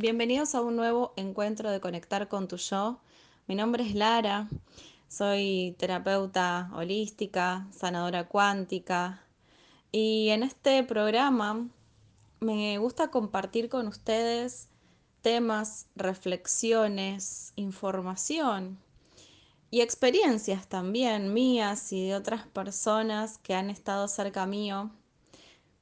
Bienvenidos a un nuevo encuentro de Conectar con tu yo. Mi nombre es Lara, soy terapeuta holística, sanadora cuántica y en este programa me gusta compartir con ustedes temas, reflexiones, información y experiencias también mías y de otras personas que han estado cerca mío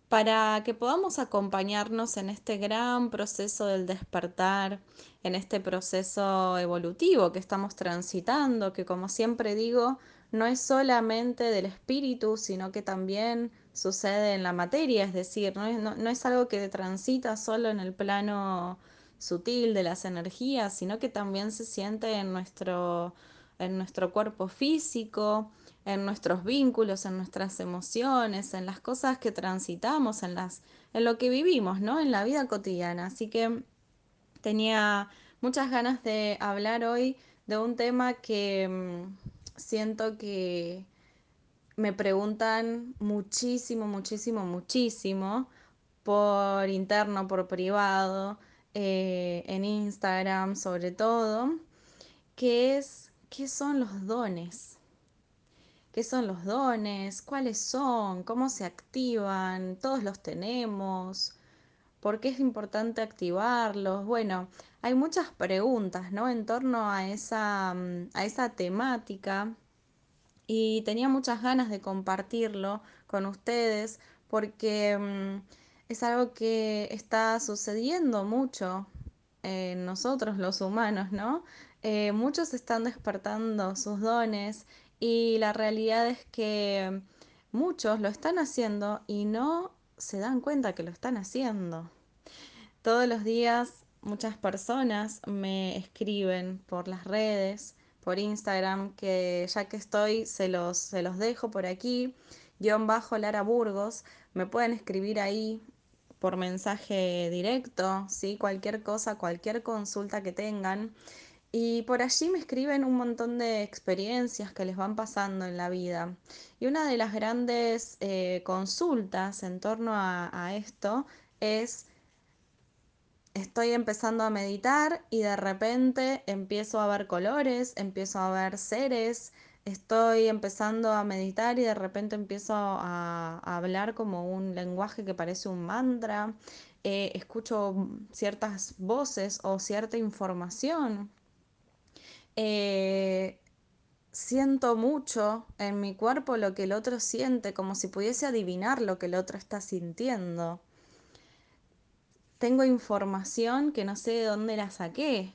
para que podamos acompañarnos en este gran proceso del despertar, en este proceso evolutivo que estamos transitando, que como siempre digo, no es solamente del espíritu, sino que también sucede en la materia, es decir, no es, algo que transita solo en el plano sutil de las energías, sino que también se siente en nuestro, en nuestro cuerpo físico, en nuestros vínculos, en nuestras emociones, en las cosas que transitamos, en, las, en lo que vivimos, ¿no? En la vida cotidiana. Así que tenía muchas ganas de hablar hoy de un tema que mm, siento que me preguntan muchísimo, muchísimo, muchísimo por interno, por privado, eh, en Instagram sobre todo, que es qué son los dones qué son los dones, cuáles son, cómo se activan, todos los tenemos, por qué es importante activarlos. Bueno, hay muchas preguntas, ¿no? En torno a esa, mm, a esa temática y tenía muchas ganas de compartirlo con ustedes porque mm, es algo que está sucediendo mucho en nosotros los humanos, ¿no? Eh, muchos están despertando sus dones y la realidad es que muchos lo están haciendo y no se dan cuenta que lo están haciendo. Todos los días muchas personas me escriben por las redes, por Instagram, que ya que estoy se los, se los dejo por aquí, guion bajo Lara Burgos, me pueden escribir ahí por mensaje directo, ¿sí? cualquier cosa, cualquier consulta que tengan. Y por allí me escriben un montón de experiencias que les van pasando en la vida. Y una de las grandes eh, consultas en torno a, esto es, estoy empezando a meditar y de repente empiezo a ver colores, empiezo a ver seres, estoy empezando a meditar y de repente empiezo a, a hablar como un lenguaje que parece un mantra, eh, escucho ciertas voces o cierta información eh, siento mucho en mi cuerpo lo que el otro siente, como si pudiese adivinar lo que el otro está sintiendo. Tengo información que no sé de dónde la saqué.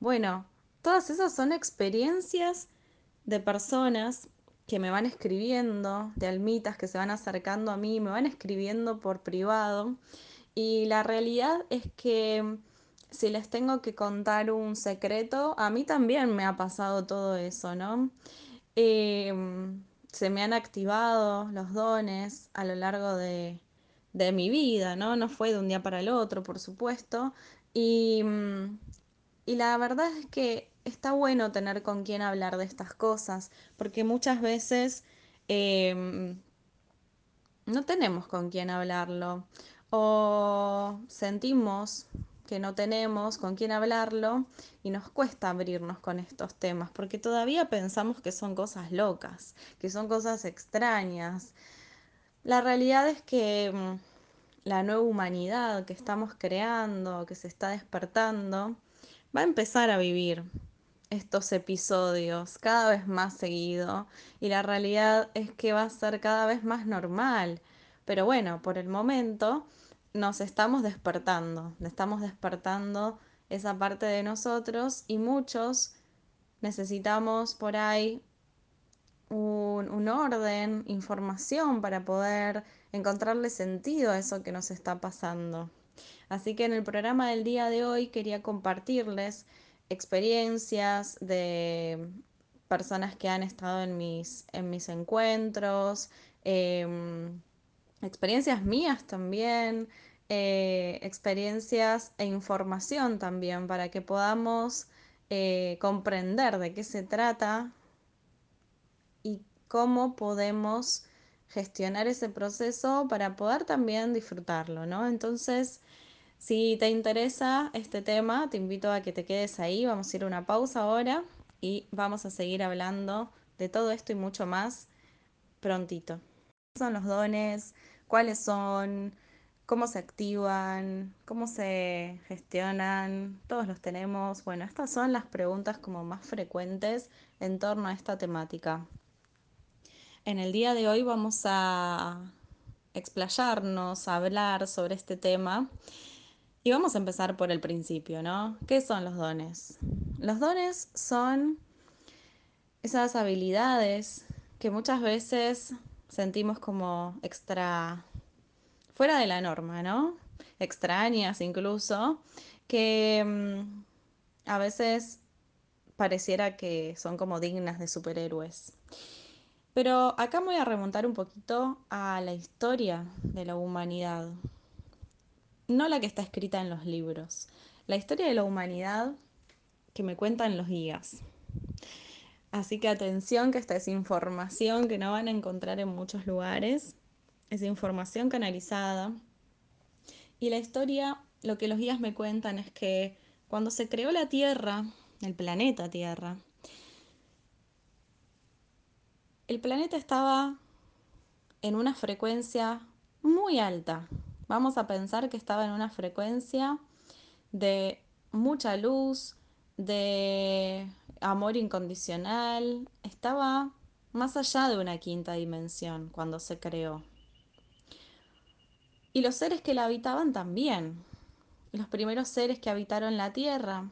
Bueno, todas esas son experiencias de personas que me van escribiendo, de almitas que se van acercando a mí, me van escribiendo por privado. Y la realidad es que si les tengo que contar un secreto, a mí también me ha pasado todo eso, ¿no? Em, se me han activado los dones a lo largo de, de, mi vida, ¿no? No fue de un día para el otro, por supuesto. Y, y la verdad es que está bueno tener con quién hablar de estas cosas, porque muchas veces eh, no tenemos con quién hablarlo o sentimos que no tenemos con quién hablarlo y nos cuesta abrirnos con estos temas porque todavía pensamos que son cosas locas, que son cosas extrañas. La realidad es que mm, la nueva humanidad que estamos creando, que se está despertando, va a empezar a vivir estos episodios cada vez más seguido y la realidad es que va a ser cada vez más normal. Pero bueno, por el momento nos estamos despertando, estamos despertando esa parte de nosotros y muchos necesitamos por ahí un, un, orden, información para poder encontrarle sentido a eso que nos está pasando. Así que en el programa del día de hoy quería compartirles experiencias de personas que han estado en mis, en mis encuentros, eh, experiencias mías también, eh, experiencias e información también para que podamos eh, comprender de qué se trata y cómo podemos gestionar ese proceso para poder también disfrutarlo, ¿no? Entonces, Si te interesa este tema, te invito a que te quedes ahí. Vamos a ir a una pausa ahora y vamos a seguir hablando de todo esto y mucho más prontito. ¿Qué son los dones? ¿Cuáles son? ¿Cómo se activan? ¿Cómo se gestionan? Todos los tenemos. Bueno, estas son las preguntas como más frecuentes en torno a esta temática. En el día de hoy vamos a explayarnos, a hablar sobre este tema y vamos a empezar por el principio, ¿no? ¿Qué son los dones? Los dones son esas habilidades que muchas veces sentimos como extra fuera de la norma, ¿no? Extrañas incluso, que mm, a veces pareciera que son como dignas de superhéroes. Pero acá me voy a remontar un poquito a la historia de la humanidad no la que está escrita en los libros, la historia de la humanidad que me cuentan los guías. Así que atención que esta es información que no van a encontrar en muchos lugares, es información canalizada. Y la historia, lo que los guías me cuentan es que cuando se creó la Tierra, el planeta Tierra, el planeta estaba en una frecuencia muy alta, Vamos a pensar que estaba en una frecuencia de mucha luz, de amor incondicional, estaba más allá de una quinta dimensión cuando se creó. Y los seres que la habitaban también. Los primeros seres que habitaron la Tierra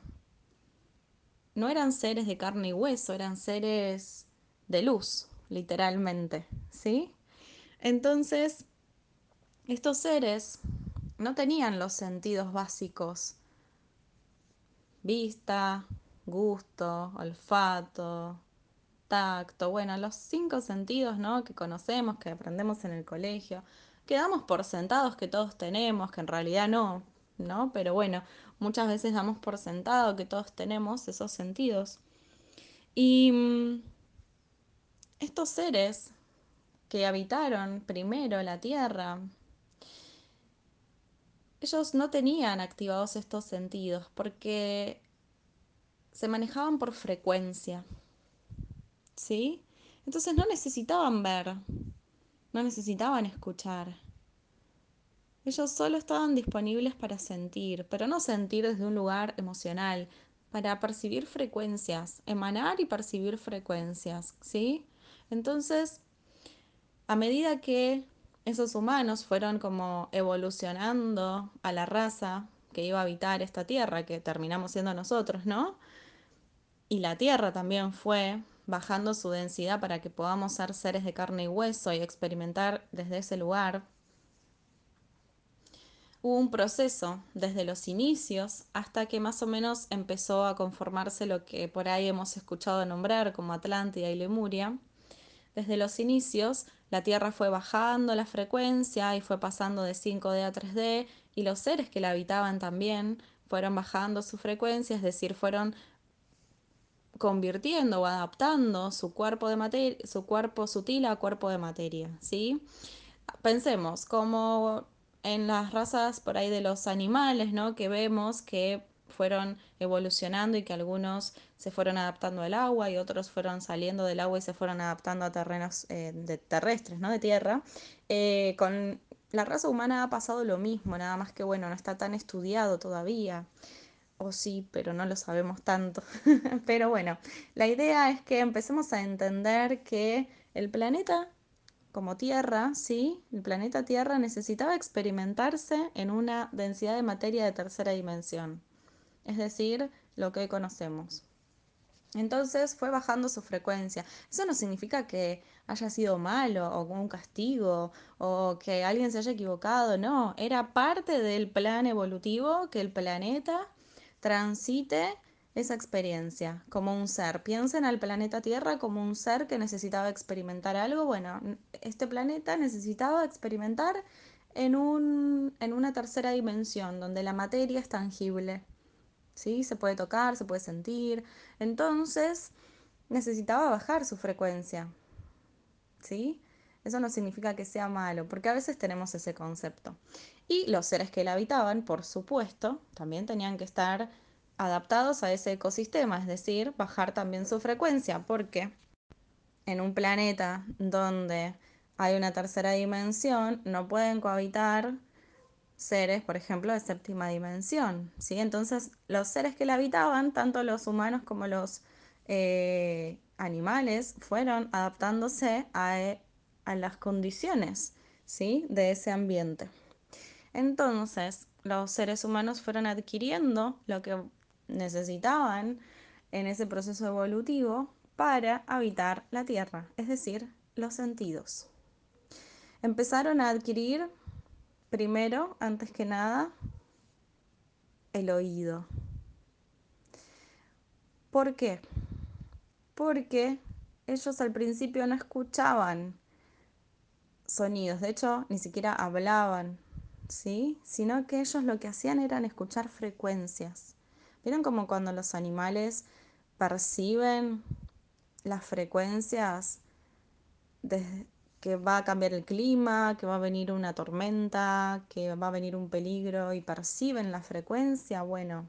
no eran seres de carne y hueso, eran seres de luz, literalmente, ¿sí? Entonces, estos seres no tenían los sentidos básicos. Vista, gusto, olfato, tacto, bueno, los cinco sentidos ¿no? que conocemos, que aprendemos en el colegio, Quedamos por sentados que todos tenemos, que en realidad no, ¿no? Pero bueno, muchas veces damos por sentado que todos tenemos esos sentidos. Y mm, estos seres que habitaron primero la Tierra, ellos no tenían activados estos sentidos porque se manejaban por frecuencia. ¿Sí? Entonces no necesitaban ver, no necesitaban escuchar. Ellos solo estaban disponibles para sentir, pero no sentir desde un lugar emocional, para percibir frecuencias, emanar y percibir frecuencias, ¿sí? Entonces, a medida que esos humanos fueron como evolucionando a la raza que iba a habitar esta tierra, que terminamos siendo nosotros, ¿no? Y la tierra también fue bajando su densidad para que podamos ser seres de carne y hueso y experimentar desde ese lugar. Hubo un proceso desde los inicios hasta que más o menos empezó a conformarse lo que por ahí hemos escuchado nombrar como Atlántida y Lemuria. Desde los inicios la Tierra fue bajando la frecuencia y fue pasando de 5D a 3D y los seres que la habitaban también fueron bajando su frecuencia, es decir, fueron convirtiendo o adaptando su cuerpo, de su cuerpo sutil a cuerpo de materia, ¿sí? Pensemos como en las razas por ahí de los animales, ¿no? Que vemos que fueron evolucionando y que algunos se fueron adaptando al agua y otros fueron saliendo del agua y se fueron adaptando a terrenos eh, terrestres, ¿no? De tierra. Eh, con la raza humana ha pasado lo mismo, nada más que bueno, no está tan estudiado todavía. O sí, pero no lo sabemos tanto. pero bueno, la idea es que empecemos a entender que el planeta como Tierra, ¿sí? El planeta Tierra necesitaba experimentarse en una densidad de materia de tercera dimensión es decir, lo que conocemos. Entonces fue bajando su frecuencia. Eso no significa que haya sido malo o un castigo o que alguien se haya equivocado, no, era parte del plan evolutivo que el planeta transite esa experiencia como un ser. Piensen al planeta Tierra como un ser que necesitaba experimentar algo. Bueno, este planeta necesitaba experimentar en, un, en una tercera dimensión donde la materia es tangible. ¿sí? Se puede tocar, se puede sentir. Entonces necesitaba bajar su frecuencia, ¿sí? Eso no significa que sea malo, porque a veces tenemos ese concepto. Y los seres que la habitaban, por supuesto, también tenían que estar adaptados a ese ecosistema, es decir, bajar también su frecuencia, porque en un planeta donde hay una tercera dimensión, no pueden cohabitar seres, por ejemplo, de séptima dimensión. ¿sí? Entonces, los seres que la habitaban, tanto los humanos como los eh, animales, fueron adaptándose a, a las condiciones ¿sí? de ese ambiente. Entonces, los seres humanos fueron adquiriendo lo que necesitaban en ese proceso evolutivo para habitar la Tierra, es decir, los sentidos. Empezaron a adquirir, primero, antes que nada, el oído. ¿Por qué? Porque ellos al principio no escuchaban sonidos, de hecho, ni siquiera hablaban, ¿sí? Sino que ellos lo que hacían era escuchar frecuencias. ¿Vieron como cuando los animales perciben las frecuencias que va a cambiar el clima, que va a venir una tormenta, que va a venir un peligro y perciben la frecuencia? Bueno,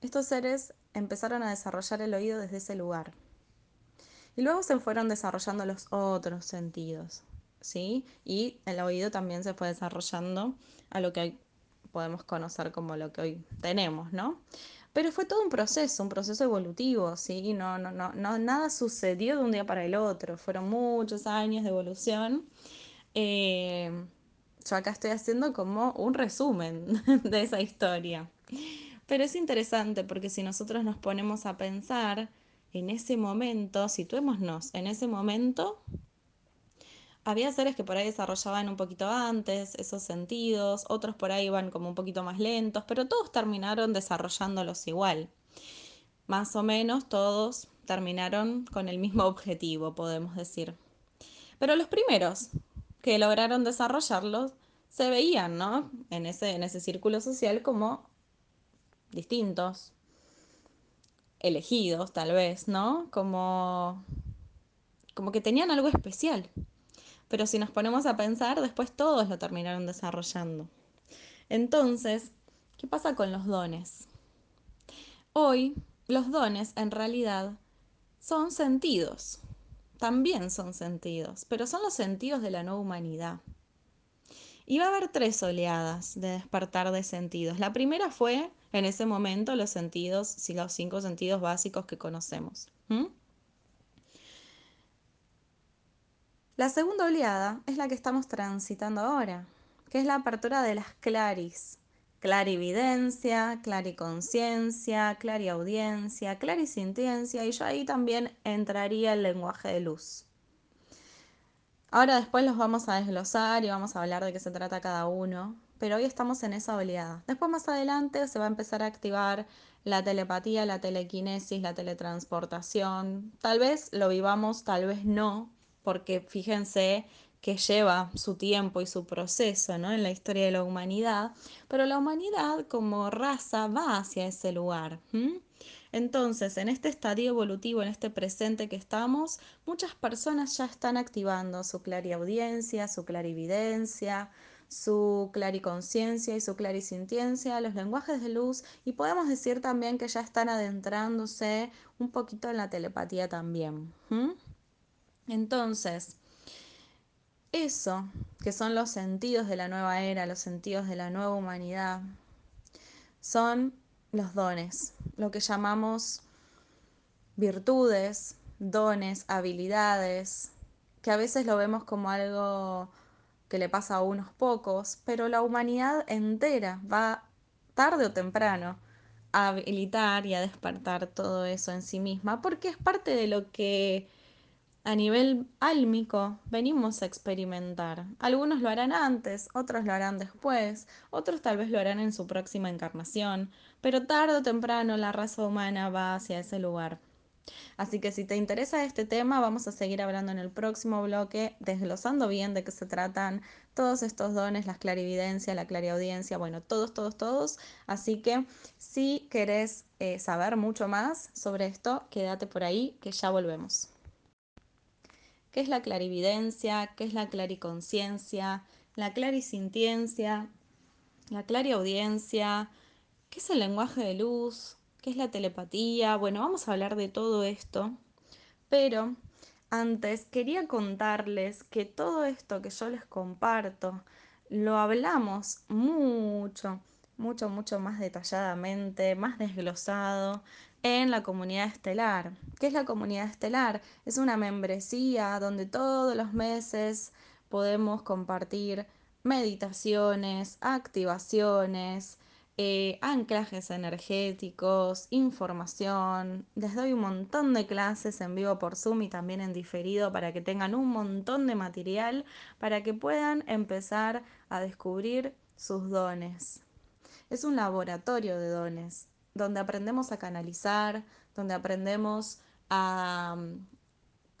estos seres empezaron a desarrollar el oído desde ese lugar. Y luego se fueron desarrollando los otros sentidos, ¿sí? Y el oído también se fue desarrollando a lo que podemos conocer como lo que hoy tenemos, ¿no? Pero fue todo un proceso, un proceso evolutivo, ¿sí? No, no, no, no nada sucedió de un día para el otro, fueron muchos años de evolución. Eh, yo acá estoy haciendo como un resumen de esa historia. Pero es interesante porque si nosotros nos ponemos a pensar en ese momento, situémonos en ese momento, había seres que por ahí desarrollaban un poquito antes esos sentidos, otros por ahí iban como un poquito más lentos, pero todos terminaron desarrollándolos igual. Más o menos todos terminaron con el mismo objetivo, podemos decir. Pero los primeros que lograron desarrollarlos se veían, ¿no? En ese, en ese círculo social como distintos, elegidos tal vez, ¿no? Como, como que tenían algo especial. Pero si nos ponemos a pensar, después todos lo terminaron desarrollando. Entonces, ¿qué pasa con los dones? Hoy, los dones en realidad son sentidos. También son sentidos, pero son los sentidos de la nueva humanidad. Y va a haber tres oleadas de despertar de sentidos. La primera fue, en ese momento, los sentidos, los cinco sentidos básicos que conocemos. La segunda oleada es la que estamos transitando ahora, que es la apertura de las claris. Clarividencia, clariconciencia, clariaudiencia, clarisintiencia y yo ahí también entraría el lenguaje de luz. Ahora después los vamos a desglosar y vamos a hablar de qué se trata cada uno, pero hoy estamos en esa oleada. Después más adelante se va a empezar a activar la telepatía, la telequinesis, la teletransportación. Tal vez lo vivamos, tal vez no, porque fíjense que lleva su tiempo y su proceso ¿no? en la historia de la humanidad, pero la humanidad como raza va hacia ese lugar. Entonces, en este estadio evolutivo, en este presente que estamos, muchas personas ya están activando su clariaudiencia, su clarividencia, su clariconciencia y su clarisintiencia, los lenguajes de luz, y podemos decir también que ya están adentrándose un poquito en la telepatía también. Entonces, eso, que son los sentidos de la nueva era, los sentidos de la nueva humanidad, son los dones, lo que llamamos virtudes, dones, habilidades, que a veces lo vemos como algo que le pasa a unos pocos, pero la humanidad entera va tarde o temprano a habilitar y a despertar todo eso en sí misma, porque es parte de lo que a nivel álmico venimos a experimentar. Algunos lo harán antes, otros lo harán después, otros tal vez lo harán en su próxima encarnación, pero tarde o temprano la raza humana va hacia ese lugar. Así que si te interesa este tema, vamos a seguir hablando en el próximo bloque, desglosando bien de qué se tratan todos estos dones, la clarividencia, la clariaudiencia, bueno, todos, todos, todos. Así que si querés eh, saber mucho más sobre esto, quédate por ahí, que ya volvemos. Qué es la clarividencia, qué es la clariconciencia, la clarisintiencia, la clariaudiencia, qué es el lenguaje de luz, qué es la telepatía. Bueno, vamos a hablar de todo esto, pero antes quería contarles que todo esto que yo les comparto lo hablamos mucho, mucho, mucho más detalladamente, más desglosado en la comunidad estelar. ¿Qué es la comunidad estelar? Es una membresía donde todos los meses podemos compartir meditaciones, activaciones, eh, anclajes energéticos, información. Les doy un montón de clases en vivo por Zoom y también en diferido para que tengan un montón de material para que puedan empezar a descubrir sus dones. Es un laboratorio de dones donde aprendemos a canalizar, donde aprendemos a mm,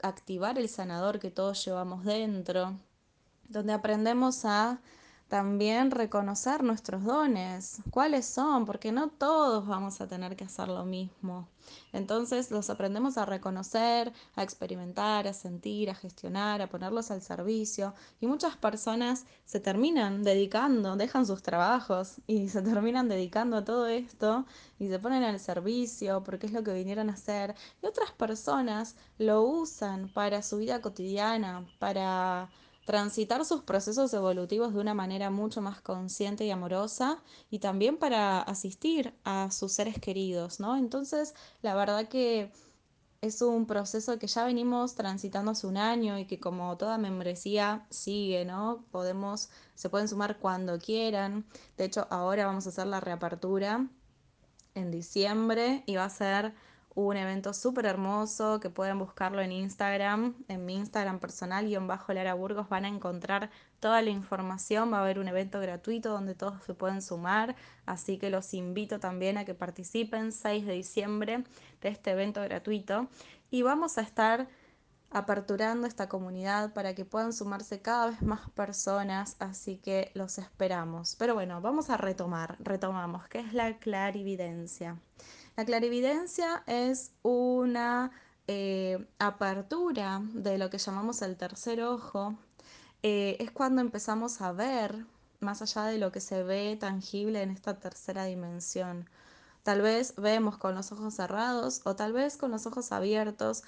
activar el sanador que todos llevamos dentro, donde aprendemos a también reconocer nuestros dones, cuáles son, porque no todos vamos a tener que hacer lo mismo. Entonces los aprendemos a reconocer, a experimentar, a sentir, a gestionar, a ponerlos al servicio. Y muchas personas se terminan dedicando, dejan sus trabajos y se terminan dedicando a todo esto y se ponen al servicio porque es lo que vinieron a hacer. Y otras personas lo usan para su vida cotidiana, para transitar sus procesos evolutivos de una manera mucho más consciente y amorosa y también para asistir a sus seres queridos, ¿no? Entonces, la verdad que es un proceso que ya venimos transitando hace un año y que como toda membresía sigue, ¿no? Podemos, se pueden sumar cuando quieran. De hecho, ahora vamos a hacer la reapertura en diciembre y va a ser un evento súper hermoso que pueden buscarlo en Instagram, en mi Instagram personal, guion bajo Lara Burgos, van a encontrar toda la información, va a haber un evento gratuito donde todos se pueden sumar, así que los invito también a que participen 6 de diciembre de este evento gratuito y vamos a estar aperturando esta comunidad para que puedan sumarse cada vez más personas, así que los esperamos. Pero bueno, vamos a retomar, retomamos, ¿qué es la clarividencia? La clarividencia es una eh, apertura de lo que llamamos el tercer ojo. Eh, es cuando empezamos a ver más allá de lo que se ve tangible en esta tercera dimensión. Tal vez vemos con los ojos cerrados o tal vez con los ojos abiertos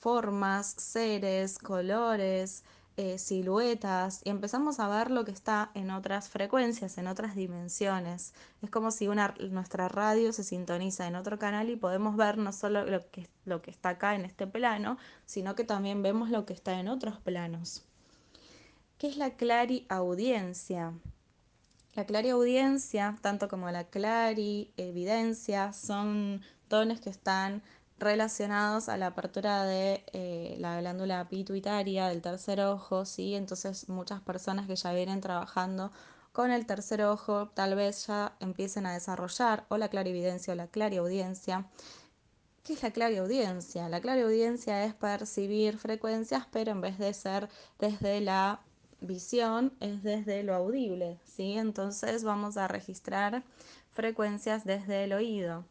formas, seres, colores, eh, siluetas y empezamos a ver lo que está en otras frecuencias, en otras dimensiones. Es como si una, nuestra radio se sintoniza en otro canal y podemos ver no solo lo que, lo que está acá en este plano, sino que también vemos lo que está en otros planos. ¿Qué es la clariaudiencia? La clariaudiencia, tanto como la clarividencia, son dones que están relacionados a la apertura de eh, la glándula pituitaria del tercer ojo, ¿sí? Entonces muchas personas que ya vienen trabajando con el tercer ojo tal vez ya empiecen a desarrollar o la clarividencia o la clariaudiencia. ¿Qué es la clariaudiencia? La clariaudiencia es percibir frecuencias, pero en vez de ser desde la visión, es desde lo audible, ¿sí? Entonces vamos a registrar frecuencias desde el oído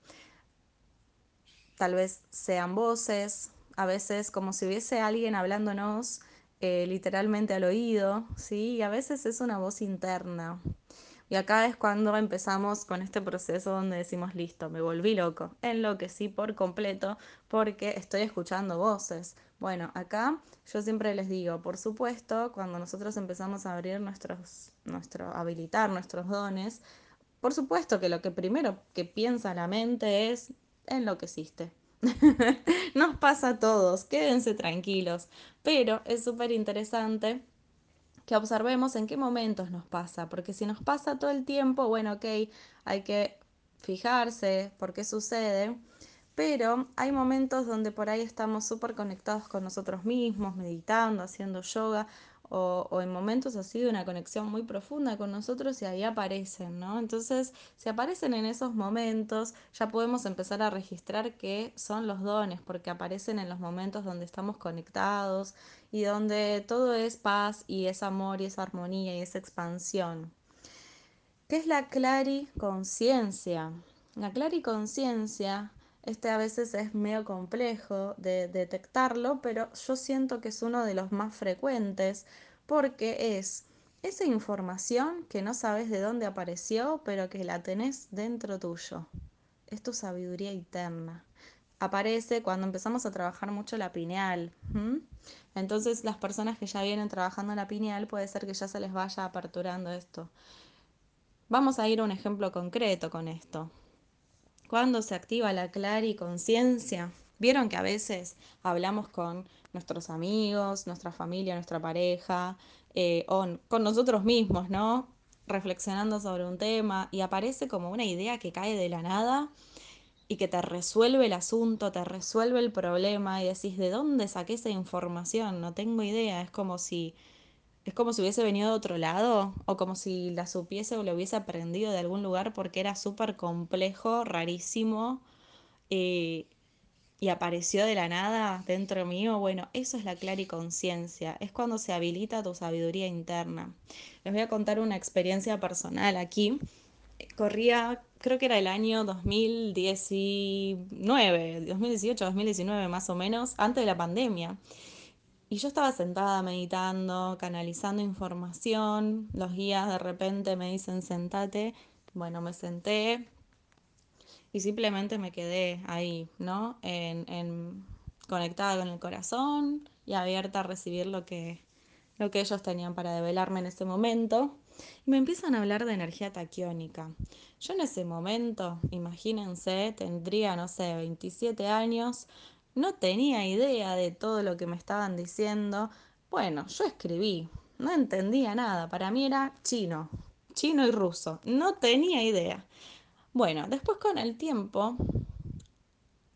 tal vez sean voces, a veces como si hubiese alguien hablándonos eh, literalmente al oído, ¿sí? Y a veces es una voz interna. Y acá es cuando empezamos con este proceso donde decimos, listo, me volví loco, enloquecí por completo porque estoy escuchando voces. Bueno, acá yo siempre les digo, por supuesto, cuando nosotros empezamos a abrir nuestros, nuestro, habilitar nuestros dones, por supuesto que lo que primero que piensa la mente es, enloqueciste. Nos pasa a todos, quédense tranquilos. Pero es súper interesante que observemos en qué momentos nos pasa, porque si nos pasa todo el tiempo, bueno, ok, hay que fijarse por qué sucede, pero hay momentos donde por ahí estamos súper conectados con nosotros mismos, meditando, haciendo yoga, o, en momentos así de una conexión muy profunda con nosotros y ahí aparecen, ¿no? Entonces, si aparecen en esos momentos, ya podemos empezar a registrar qué son los dones, porque aparecen en los momentos donde estamos conectados y donde todo es paz y es amor y es armonía y es expansión. ¿Qué es la clariconciencia? La clariconciencia Este a veces es medio complejo de detectarlo, pero yo siento que es uno de los más frecuentes porque es esa información que no sabes de dónde apareció, pero que la tenés dentro tuyo. Es tu sabiduría interna. Aparece cuando empezamos a trabajar mucho la pineal. Entonces las personas que ya vienen trabajando la pineal puede ser que ya se les vaya aperturando esto. Vamos a ir a un ejemplo concreto con esto. Cuando se activa la clariconciencia, vieron que a veces hablamos con nuestros amigos, nuestra familia, nuestra pareja, eh, o con nosotros mismos, ¿no? Reflexionando sobre un tema y aparece como una idea que cae de la nada y que te resuelve el asunto, te resuelve el problema y decís, ¿de dónde saqué esa información? No tengo idea, es como si es como si hubiese venido de otro lado o como si la supiese o lo hubiese aprendido de algún lugar porque era súper complejo, rarísimo eh, y apareció de la nada dentro mío. Bueno, eso es la clariconciencia, es cuando se habilita tu sabiduría interna. Les voy a contar una experiencia personal aquí. Corría, creo que era el año 2019, 2018, 2019 más o menos, antes de la pandemia. Y yo estaba sentada meditando, canalizando información, los guías de repente me dicen sentate, bueno, me senté y simplemente me quedé ahí, ¿no? En, en, conectada con el corazón y abierta a recibir lo que, lo que ellos tenían para develarme en ese momento. Y me empiezan a hablar de energía taquiónica. Yo en ese momento, imagínense, tendría, no sé, 27 años, no tenía idea de todo lo que me estaban diciendo. Bueno, yo escribí, no entendía nada. Para mí era chino, chino y ruso. No tenía idea. Bueno, después con el tiempo,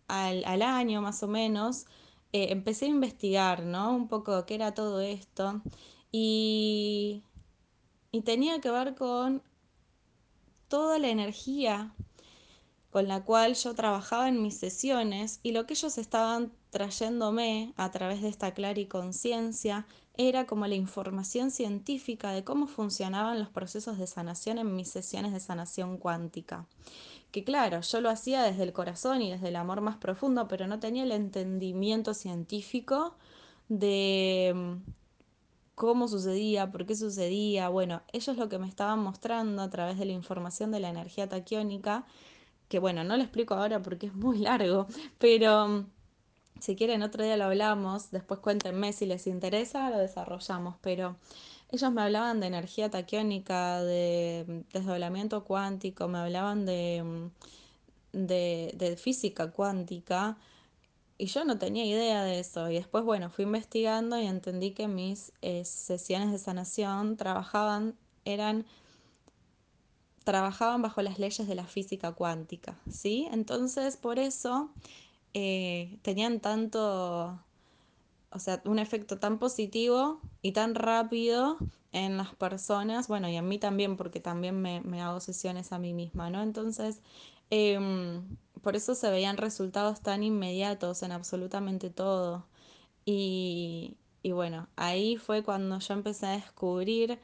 al, al año más o menos, eh, empecé a investigar, ¿no? Un poco qué era todo esto. Y, y tenía que ver con toda la energía con la cual yo trabajaba en mis sesiones y lo que ellos estaban trayéndome a través de esta clariconciencia era como la información científica de cómo funcionaban los procesos de sanación en mis sesiones de sanación cuántica. Que claro, yo lo hacía desde el corazón y desde el amor más profundo, pero no tenía el entendimiento científico de mm, cómo sucedía, por qué sucedía. Bueno, ellos lo que me estaban mostrando a través de la información de la energía taquiónica que bueno, no lo explico ahora porque es muy largo, pero mm, si quieren otro día lo hablamos, después cuéntenme si les interesa, lo desarrollamos, pero ellos me hablaban de energía taquiónica, de mm, desdoblamiento cuántico, me hablaban de, mm, de, de física cuántica. Y yo no tenía idea de eso. Y después, bueno, fui investigando y entendí que mis eh, sesiones de sanación trabajaban, eran trabajaban bajo las leyes de la física cuántica, ¿sí? Entonces, por eso eh, tenían tanto, o sea, un efecto tan positivo y tan rápido en las personas, bueno, y en mí también, porque también me, hago sesiones a mí misma, ¿no? Entonces, eh, por eso se veían resultados tan inmediatos en absolutamente todo. Y, y bueno, ahí fue cuando yo empecé a descubrir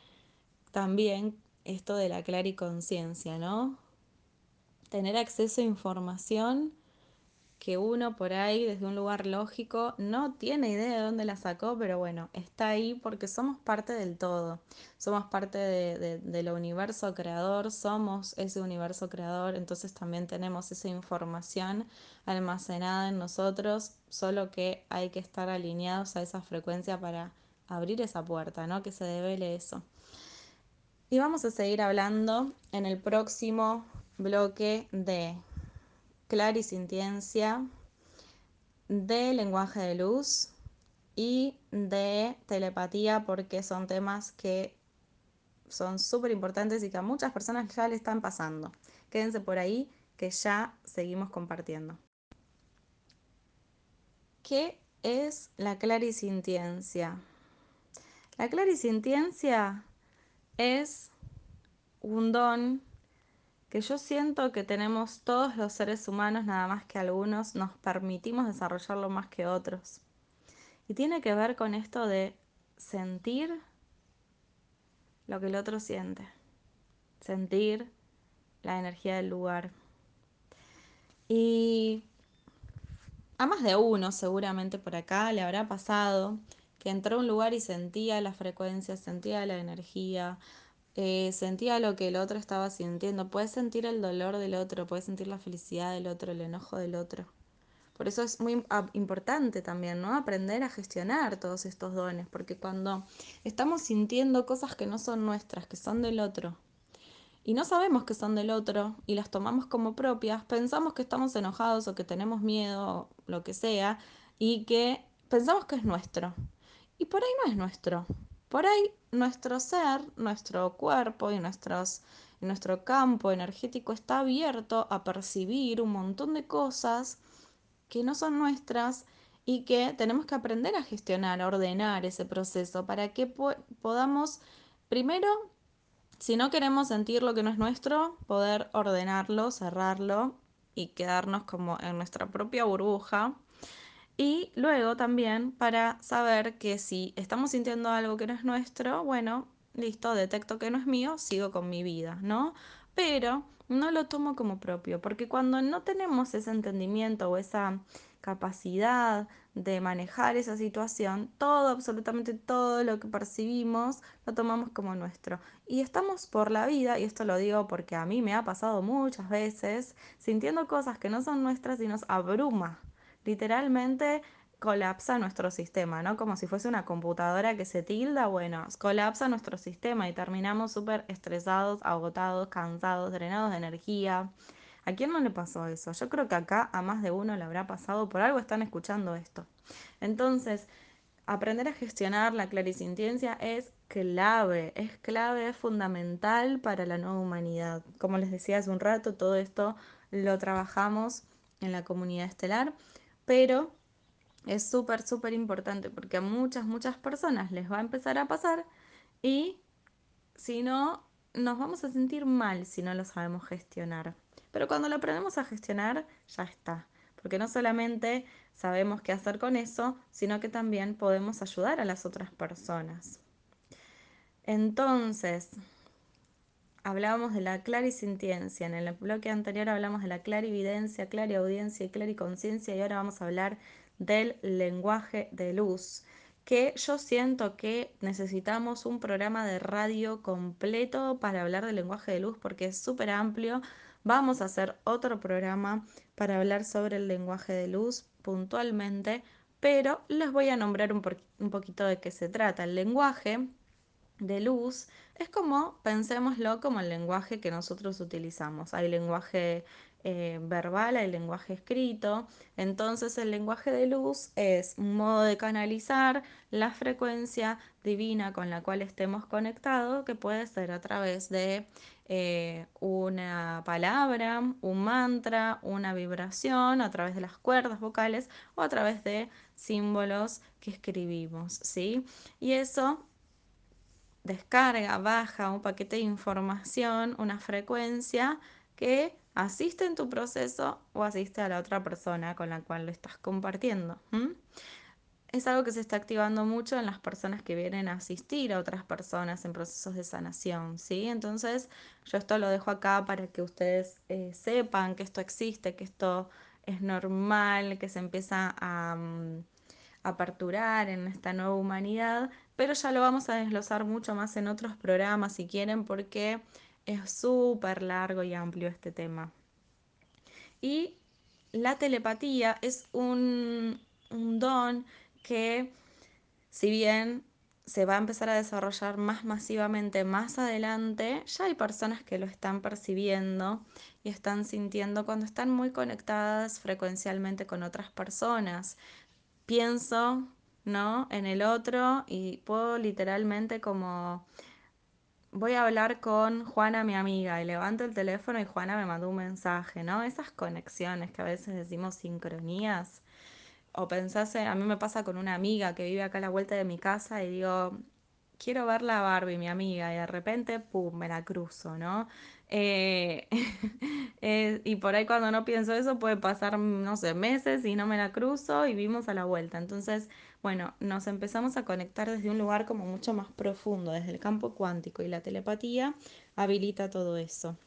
también esto de la clariconciencia, ¿no? Tener acceso a información que uno por ahí desde un lugar lógico no tiene idea de dónde la sacó, pero bueno, está ahí porque somos parte del todo, somos parte de, de, del universo creador, somos ese universo creador, entonces también tenemos esa información almacenada en nosotros, solo que hay que estar alineados a esa frecuencia para abrir esa puerta, ¿no? Que se devele eso. Y vamos a seguir hablando en el próximo bloque de clarisintiencia, de lenguaje de luz y de telepatía porque son temas que son súper importantes y que a muchas personas ya le están pasando. Quédense por ahí que ya seguimos compartiendo. ¿Qué es la clarisintiencia? La clarisintiencia es un don que yo siento que tenemos todos los seres humanos, nada más que algunos nos permitimos desarrollarlo más que otros. Y tiene que ver con esto de sentir lo que el otro siente, sentir la energía del lugar. Y a más de uno seguramente por acá le habrá pasado que entró a un lugar y sentía la frecuencia, sentía la energía, eh, sentía lo que el otro estaba sintiendo. Puedes sentir el dolor del otro, puedes sentir la felicidad del otro, el enojo del otro. Por eso es muy importante también, ¿no? Aprender a gestionar todos estos dones, porque cuando estamos sintiendo cosas que no son nuestras, que son del otro, y no sabemos que son del otro y las tomamos como propias, pensamos que estamos enojados o que tenemos miedo, lo que sea, y que pensamos que es nuestro. Y por ahí no es nuestro. Por ahí nuestro ser, nuestro cuerpo y nuestros, nuestro campo energético está abierto a percibir un montón de cosas que no son nuestras y que tenemos que aprender a gestionar, a ordenar ese proceso para que podamos primero si no queremos sentir lo que no es nuestro, poder ordenarlo, cerrarlo y quedarnos como en nuestra propia burbuja. Y luego también para saber que si estamos sintiendo algo que no es nuestro, bueno, listo, detecto que no es mío, sigo con mi vida, ¿no? Pero no lo tomo como propio, porque cuando no tenemos ese entendimiento o esa capacidad de manejar esa situación, todo, absolutamente todo lo que percibimos, lo tomamos como nuestro. Y estamos por la vida, y esto lo digo porque a mí me ha pasado muchas veces, sintiendo cosas que no son nuestras y nos abruma. Literalmente colapsa nuestro sistema, ¿no? Como si fuese una computadora que se tilda, bueno, colapsa nuestro sistema y terminamos súper estresados, agotados, cansados, drenados de energía. ¿A quién no le pasó eso? Yo creo que acá a más de uno le habrá pasado, por algo están escuchando esto. Entonces, aprender a gestionar la clarisintiencia es clave, es clave, es fundamental para la nueva humanidad. Como les decía hace un rato, todo esto lo trabajamos en la comunidad estelar, pero es súper, súper importante porque a muchas, muchas personas les va a empezar a pasar y si no, nos vamos a sentir mal si no lo sabemos gestionar. Pero cuando lo aprendemos a gestionar, ya está. Porque no solamente sabemos qué hacer con eso, sino que también podemos ayudar a las otras personas. Entonces, hablábamos de la clarisintiencia. En el bloque anterior hablamos de la clarividencia, clariaudiencia y clariconciencia y ahora vamos a hablar del lenguaje de luz, que yo siento que necesitamos un programa de radio completo para hablar del lenguaje de luz porque es súper amplio. Vamos a hacer otro programa para hablar sobre el lenguaje de luz puntualmente, pero les voy a nombrar un poquito de qué se trata. El lenguaje de luz es como, pensémoslo como el lenguaje que nosotros utilizamos. Hay lenguaje eh, verbal, hay lenguaje escrito. Entonces el lenguaje de luz es un modo de canalizar la frecuencia divina con la cual estemos conectados, que puede ser a través de eh, una palabra, un mantra, una vibración, a través de las cuerdas vocales o a través de símbolos que escribimos, ¿sí? Y eso descarga, baja un paquete de información, una frecuencia que asiste en tu proceso o asiste a la otra persona con la cual lo estás compartiendo. Es algo que se está activando mucho en las personas que vienen a asistir a otras personas en procesos de sanación, ¿sí? Entonces, yo esto lo dejo acá para que ustedes eh, sepan que esto existe, que esto es normal, que se empieza a mm, aperturar en esta nueva humanidad, pero ya lo vamos a desglosar mucho más en otros programas si quieren, porque es súper largo y amplio este tema. Y la telepatía es un, don que, si bien se va a empezar a desarrollar más masivamente más adelante, ya hay personas que lo están percibiendo y están sintiendo cuando están muy conectadas frecuencialmente con otras personas. Pienso, ¿no? En el otro y puedo literalmente como voy a hablar con Juana, mi amiga, y levanto el teléfono y Juana me mandó un mensaje, ¿no? Esas conexiones que a veces decimos sincronías. O pensase, a mí me pasa con una amiga que vive acá a la vuelta de mi casa y digo, quiero ver la Barbie, mi amiga, y de repente, pum, me la cruzo, ¿no? Eh, eh, y por ahí cuando no pienso eso puede pasar, no sé, meses y no me la cruzo y vimos a la vuelta. Entonces, bueno, nos empezamos a conectar desde un lugar como mucho más profundo, desde el campo cuántico y la telepatía habilita todo eso.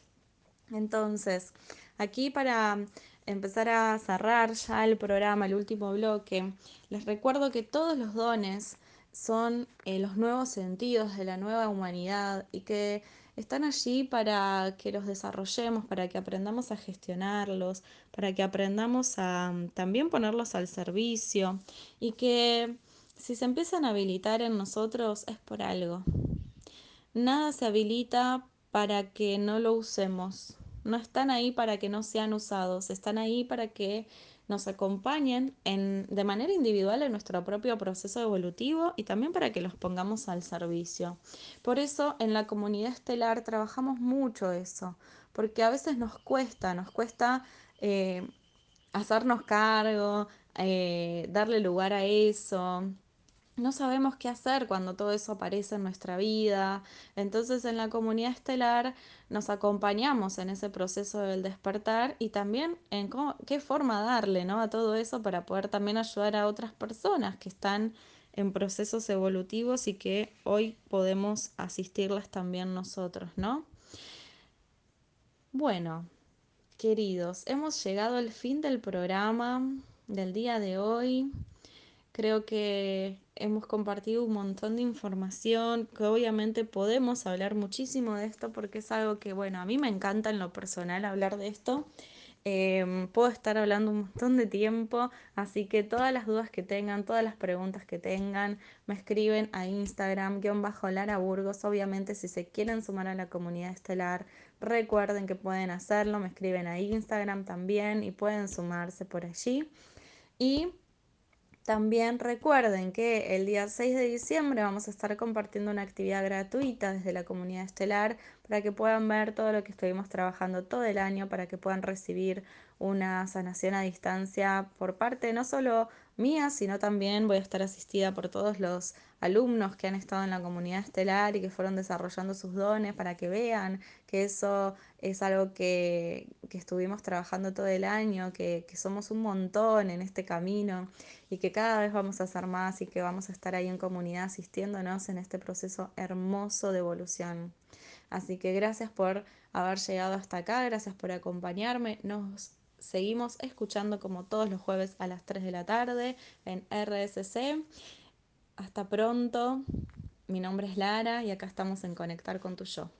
Entonces, aquí para empezar a cerrar ya el programa, el último bloque, les recuerdo que todos los dones son eh, los nuevos sentidos de la nueva humanidad y que están allí para que los desarrollemos, para que aprendamos a gestionarlos, para que aprendamos a mm, también ponerlos al servicio y que si se empiezan a habilitar en nosotros es por algo. Nada se habilita para que no lo usemos. No están ahí para que no sean usados, están ahí para que nos acompañen en, de manera individual en nuestro propio proceso evolutivo y también para que los pongamos al servicio. Por eso en la comunidad estelar trabajamos mucho eso, porque a veces nos cuesta, nos cuesta eh, hacernos cargo, eh, darle lugar a eso no sabemos qué hacer cuando todo eso aparece en nuestra vida. Entonces en la comunidad estelar nos acompañamos en ese proceso del despertar y también en qué forma darle ¿no? a todo eso para poder también ayudar a otras personas que están en procesos evolutivos y que hoy podemos asistirlas también nosotros, ¿no? Bueno, queridos, hemos llegado al fin del programa del día de hoy. Creo que hemos compartido un montón de información, que obviamente podemos hablar muchísimo de esto porque es algo que, bueno, a mí me encanta en lo personal hablar de esto. Em, puedo estar hablando un montón de tiempo, así que todas las dudas que tengan, todas las preguntas que tengan, me escriben a Instagram, guion bajo Lara Burgos. Obviamente, si se quieren sumar a la comunidad estelar, recuerden que pueden hacerlo, me escriben a Instagram también y pueden sumarse por allí. Y también recuerden que el día 6 de diciembre vamos a estar compartiendo una actividad gratuita desde la comunidad estelar para que puedan ver todo lo que estuvimos trabajando todo el año, para que puedan recibir una sanación a distancia por parte no solo mía, sino también voy a estar asistida por todos los alumnos que han estado en la comunidad estelar y que fueron desarrollando sus dones para que vean que eso es algo que, estuvimos trabajando todo el año, que, que somos un montón en este camino y que cada vez vamos a hacer más y que vamos a estar ahí en comunidad asistiéndonos en este proceso hermoso de evolución. Así que gracias por haber llegado hasta acá, gracias por acompañarme. Nos seguimos escuchando como todos los jueves a las 3 de la tarde en RSC. Hasta pronto. Mi nombre es Lara y acá estamos en Conectar con tu Yo.